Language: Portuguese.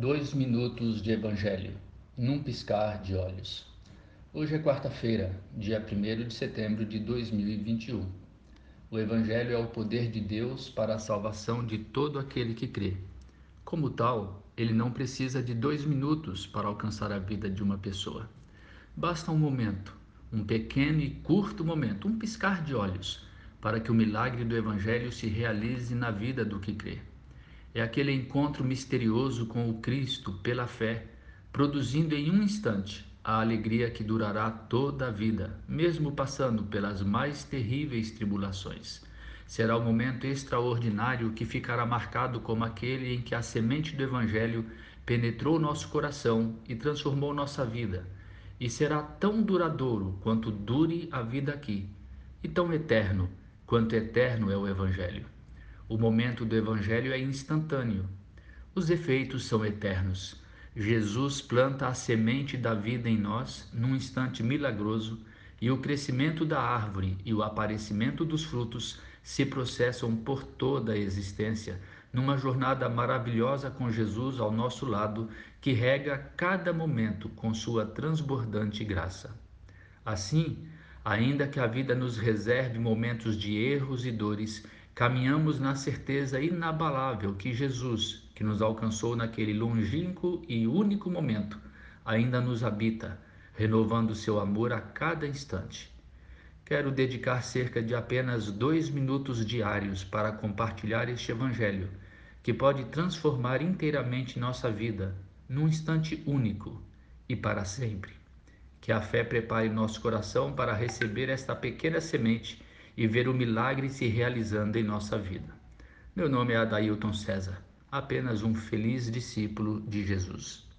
Dois minutos de Evangelho, num piscar de olhos. Hoje é quarta-feira, dia 1 de setembro de 2021. O Evangelho é o poder de Deus para a salvação de todo aquele que crê. Como tal, ele não precisa de dois minutos para alcançar a vida de uma pessoa. Basta um momento, um pequeno e curto momento, um piscar de olhos, para que o milagre do Evangelho se realize na vida do que crê. É aquele encontro misterioso com o Cristo pela fé, produzindo em um instante a alegria que durará toda a vida, mesmo passando pelas mais terríveis tribulações. Será o um momento extraordinário que ficará marcado como aquele em que a semente do Evangelho penetrou nosso coração e transformou nossa vida, e será tão duradouro quanto dure a vida aqui, e tão eterno quanto eterno é o Evangelho. O momento do Evangelho é instantâneo. Os efeitos são eternos. Jesus planta a semente da vida em nós num instante milagroso e o crescimento da árvore e o aparecimento dos frutos se processam por toda a existência numa jornada maravilhosa com Jesus ao nosso lado que rega cada momento com sua transbordante graça. Assim, ainda que a vida nos reserve momentos de erros e dores, caminhamos na certeza inabalável que Jesus, que nos alcançou naquele longínquo e único momento, ainda nos habita, renovando seu amor a cada instante. Quero dedicar cerca de apenas dois minutos diários para compartilhar este Evangelho, que pode transformar inteiramente nossa vida num instante único e para sempre. Que a fé prepare nosso coração para receber esta pequena semente e ver o milagre se realizando em nossa vida. Meu nome é Adailton César, apenas um feliz discípulo de Jesus.